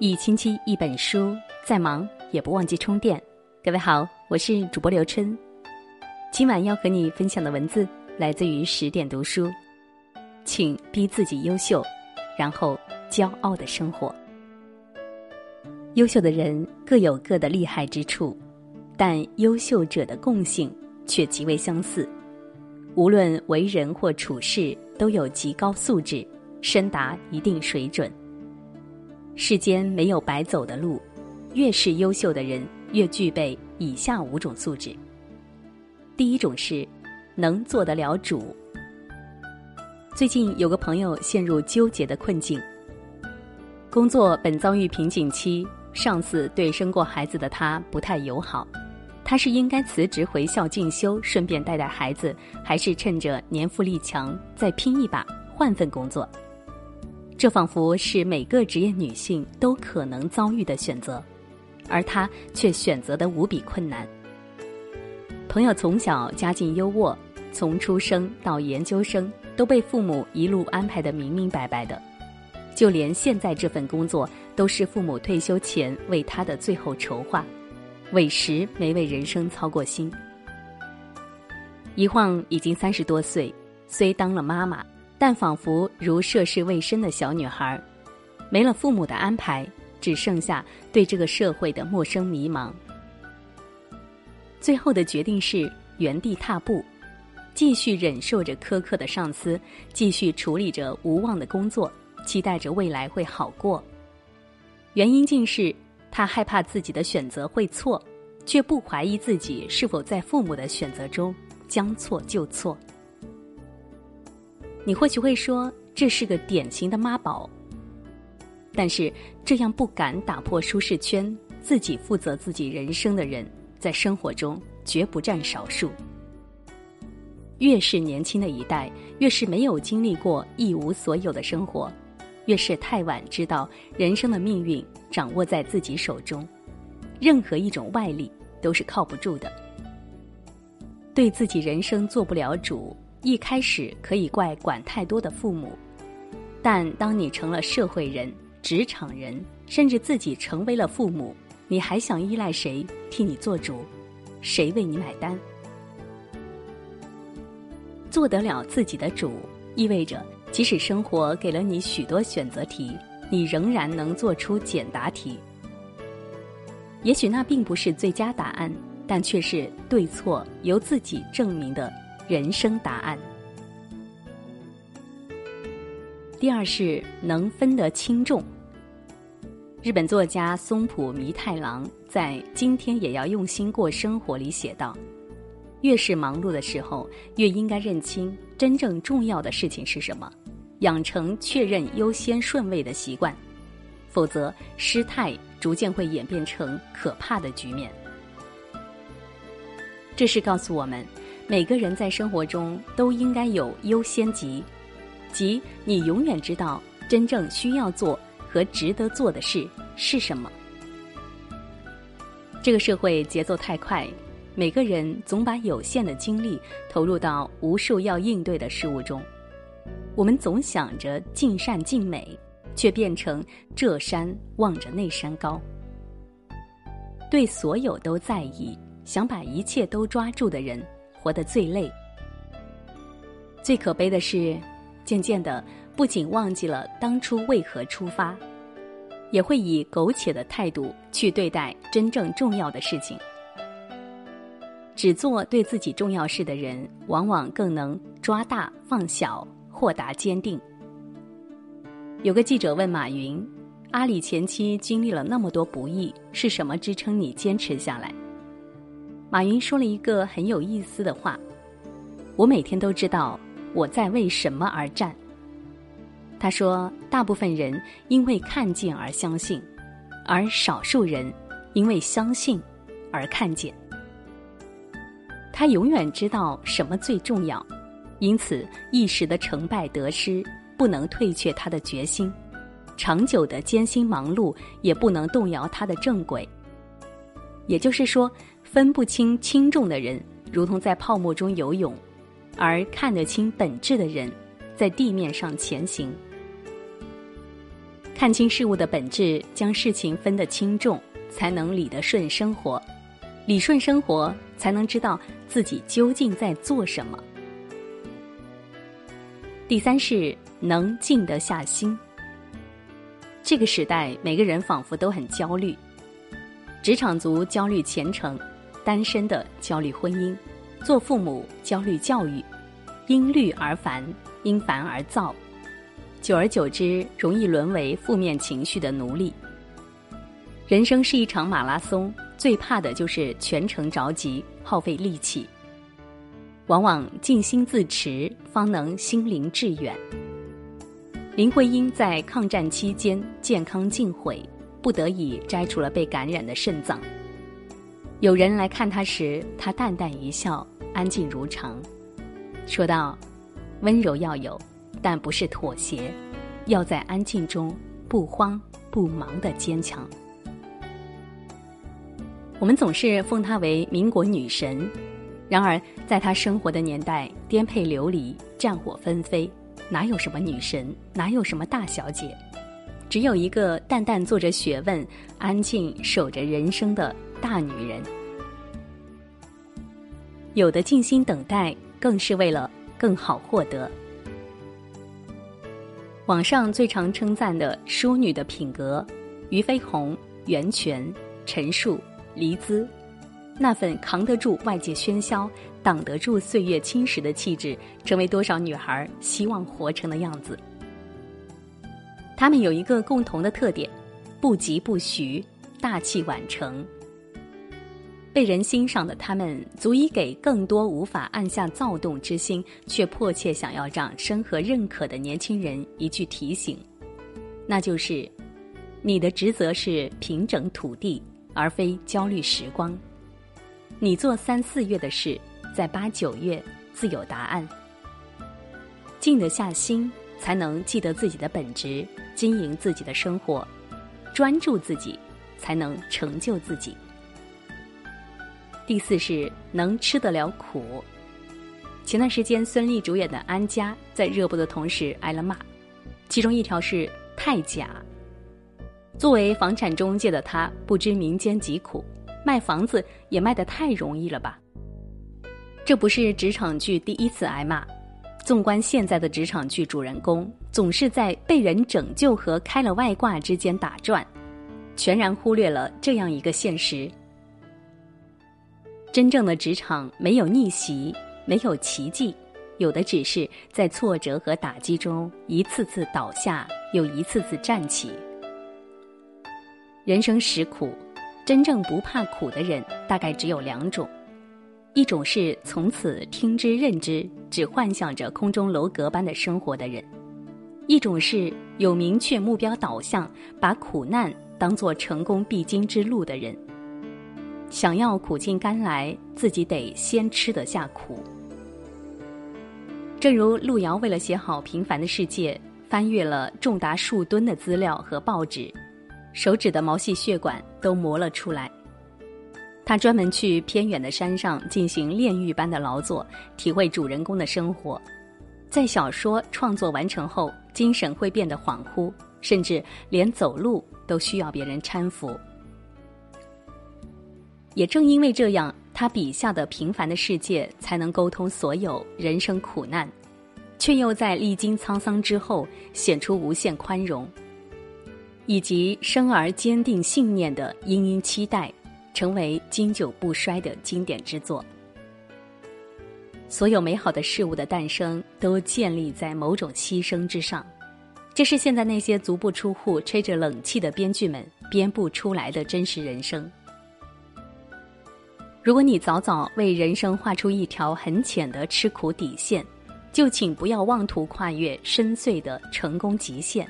一星期一本书，再忙也不忘记充电。各位好，我是主播刘春。今晚要和你分享的文字来自于十点读书，请逼自己优秀，然后骄傲的生活。优秀的人各有各的厉害之处，但优秀者的共性却极为相似。无论为人或处事，都有极高素质，深达一定水准。世间没有白走的路，越是优秀的人，越具备以下五种素质。第一种是能做得了主。最近有个朋友陷入纠结的困境，工作本遭遇瓶颈期，上司对生过孩子的他不太友好，他是应该辞职回校进修，顺便带带孩子，还是趁着年富力强再拼一把换份工作？这仿佛是每个职业女性都可能遭遇的选择，而她却选择的无比困难。朋友从小家境优渥，从出生到研究生都被父母一路安排的明明白白的，就连现在这份工作都是父母退休前为他的最后筹划，委实没为人生操过心。一晃已经三十多岁，虽当了妈妈。但仿佛如涉世未深的小女孩，没了父母的安排，只剩下对这个社会的陌生迷茫。最后的决定是原地踏步，继续忍受着苛刻的上司，继续处理着无望的工作，期待着未来会好过。原因竟是他害怕自己的选择会错，却不怀疑自己是否在父母的选择中将错就错。你或许会说这是个典型的妈宝，但是这样不敢打破舒适圈、自己负责自己人生的人，在生活中绝不占少数。越是年轻的一代，越是没有经历过一无所有的生活，越是太晚知道人生的命运掌握在自己手中，任何一种外力都是靠不住的，对自己人生做不了主。一开始可以怪管太多的父母，但当你成了社会人、职场人，甚至自己成为了父母，你还想依赖谁替你做主？谁为你买单？做得了自己的主，意味着即使生活给了你许多选择题，你仍然能做出简答题。也许那并不是最佳答案，但却是对错由自己证明的。人生答案。第二是能分得轻重。日本作家松浦弥太郎在《今天也要用心过生活》里写道：“越是忙碌的时候，越应该认清真正重要的事情是什么，养成确认优先顺位的习惯，否则失态逐渐会演变成可怕的局面。”这是告诉我们。每个人在生活中都应该有优先级，即你永远知道真正需要做和值得做的事是什么。这个社会节奏太快，每个人总把有限的精力投入到无数要应对的事物中，我们总想着尽善尽美，却变成这山望着那山高。对所有都在意，想把一切都抓住的人。活得最累、最可悲的是，渐渐的不仅忘记了当初为何出发，也会以苟且的态度去对待真正重要的事情。只做对自己重要事的人，往往更能抓大放小、豁达坚定。有个记者问马云：“阿里前期经历了那么多不易，是什么支撑你坚持下来？”马云说了一个很有意思的话：“我每天都知道我在为什么而战。”他说：“大部分人因为看见而相信，而少数人因为相信而看见。他永远知道什么最重要，因此一时的成败得失不能退却他的决心，长久的艰辛忙碌也不能动摇他的正轨。也就是说。”分不清轻重的人，如同在泡沫中游泳；而看得清本质的人，在地面上前行。看清事物的本质，将事情分得轻重，才能理得顺生活。理顺生活，才能知道自己究竟在做什么。第三是能静得下心。这个时代，每个人仿佛都很焦虑，职场族焦虑前程，单身的焦虑婚姻，做父母焦虑教育，因虑而烦，因烦而躁，久而久之，容易沦为负面情绪的奴隶。人生是一场马拉松。最怕的就是全程着急，耗费力气。往往静心自持，方能心灵致远。林徽因在抗战期间健康尽毁，不得已摘除了被感染的肾脏。有人来看她时，她淡淡一笑，安静如常，说道：“温柔要有，但不是妥协，要在安静中不慌不忙的坚强。”我们总是奉她为民国女神，然而在她生活的年代，颠沛流离，战火纷飞，哪有什么女神，哪有什么大小姐，只有一个淡淡做着学问、安静守着人生的大女人。有的静心等待，更是为了更好获得。网上最常称赞的淑女的品格，俞飞鸿、袁泉、陈数。黎姿，那份扛得住外界喧嚣、挡得住岁月侵蚀的气质，成为多少女孩希望活成的样子。她们有一个共同的特点：不急不徐，大器晚成。被人欣赏的他们，足以给更多无法按下躁动之心，却迫切想要让生和认可的年轻人一句提醒，那就是：你的职责是平整土地。而非焦虑时光。你做三四月的事，在八九月自有答案。静得下心，才能记得自己的本职，经营自己的生活；专注自己，才能成就自己。第四是能吃得了苦。前段时间，孙俪主演的《安家》在热播的同时挨了骂，其中一条是太假。作为房产中介的他，不知民间疾苦，卖房子也卖得太容易了吧？这不是职场剧第一次挨骂。纵观现在的职场剧主人公，总是在被人拯救和开了外挂之间打转，全然忽略了这样一个现实：真正的职场没有逆袭，没有奇迹，有的只是在挫折和打击中一次次倒下，又一次次站起。人生实苦，真正不怕苦的人大概只有两种：一种是从此听之任之，只幻想着空中楼阁般的生活的人；一种是有明确目标导向，把苦难当作成功必经之路的人。想要苦尽甘来，自己得先吃得下苦。正如路遥为了写好《平凡的世界》，翻阅了重达数吨的资料和报纸。手指的毛细血管都磨了出来。他专门去偏远的山上进行炼狱般的劳作，体会主人公的生活。在小说创作完成后，精神会变得恍惚，甚至连走路都需要别人搀扶。也正因为这样，他笔下的平凡的世界才能沟通所有人生苦难，却又在历经沧桑之后显出无限宽容。以及生而坚定信念的《殷殷期待》，成为经久不衰的经典之作。所有美好的事物的诞生，都建立在某种牺牲之上。这是现在那些足不出户、吹着冷气的编剧们编不出来的真实人生。如果你早早为人生画出一条很浅的吃苦底线，就请不要妄图跨越深邃的成功极限。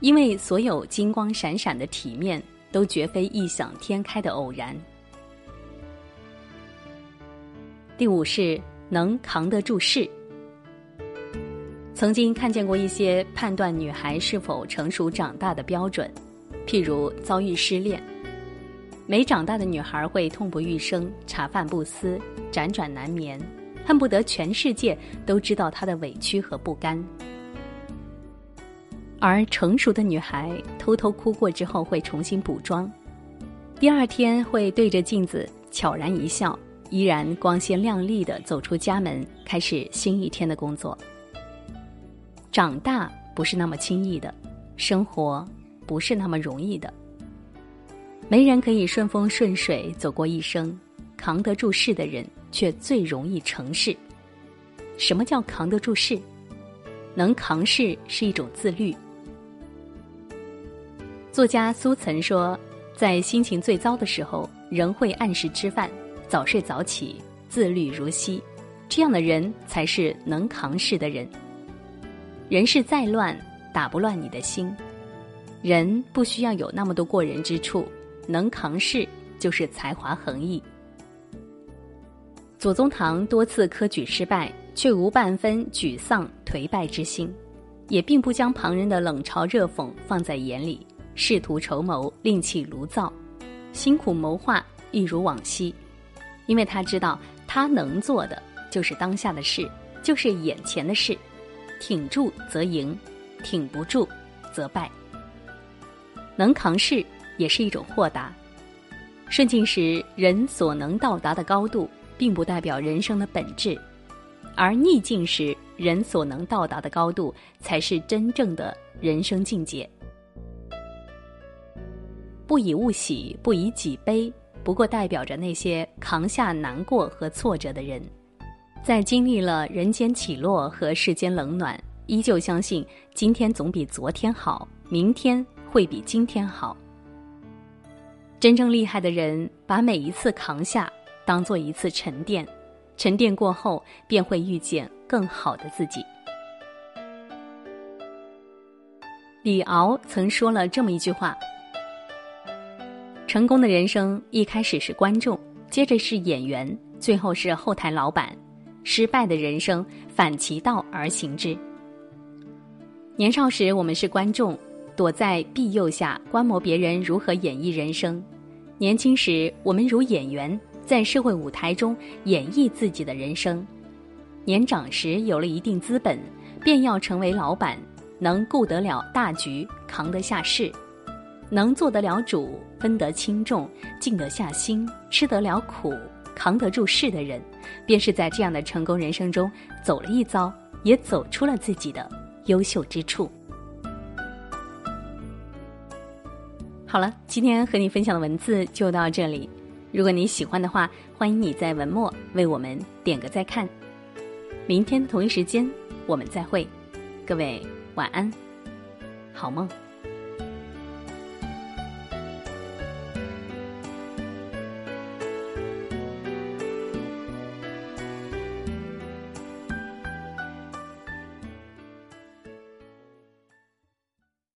因为所有金光闪闪的体面，都绝非异想天开的偶然。第五是能扛得住事。曾经看见过一些判断女孩是否成熟长大的标准，譬如遭遇失恋，没长大的女孩会痛不欲生、茶饭不思、辗转难眠，恨不得全世界都知道她的委屈和不甘。而成熟的女孩偷偷哭过之后会重新补妆，第二天会对着镜子悄然一笑，依然光鲜亮丽的走出家门，开始新一天的工作。长大不是那么轻易的，生活不是那么容易的。没人可以顺风顺水走过一生，扛得住事的人却最容易成事。什么叫扛得住事？能扛事是一种自律。作家苏岑说，在心情最糟的时候，仍会按时吃饭、早睡早起、自律如昔，这样的人才是能扛事的人。人事再乱，打不乱你的心。人不需要有那么多过人之处，能扛事就是才华横溢。左宗棠多次科举失败，却无半分沮丧颓败之心，也并不将旁人的冷嘲热讽放在眼里。仕途筹谋，另起炉灶，辛苦谋划，一如往昔。因为他知道，他能做的就是当下的事，就是眼前的事。挺住则赢，挺不住则败。能扛事也是一种豁达。顺境时，人所能到达的高度，并不代表人生的本质；而逆境时，人所能到达的高度，才是真正的人生境界。不以物喜，不以己悲，不过代表着那些扛下难过和挫折的人，在经历了人间起落和世间冷暖，依旧相信今天总比昨天好，明天会比今天好。真正厉害的人，把每一次扛下当做一次沉淀，沉淀过后便会遇见更好的自己。李敖曾说了这么一句话。成功的人生一开始是观众，接着是演员，最后是后台老板；失败的人生反其道而行之。年少时我们是观众，躲在庇佑下观摩别人如何演绎人生；年轻时我们如演员，在社会舞台中演绎自己的人生；年长时有了一定资本，便要成为老板，能顾得了大局，扛得下事。能做得了主，分得轻重，静得下心，吃得了苦，扛得住事的人，便是在这样的成功人生中走了一遭，也走出了自己的优秀之处。好了，今天和你分享的文字就到这里。如果你喜欢的话，欢迎你在文末为我们点个再看。明天同一时间我们再会，各位晚安，好梦。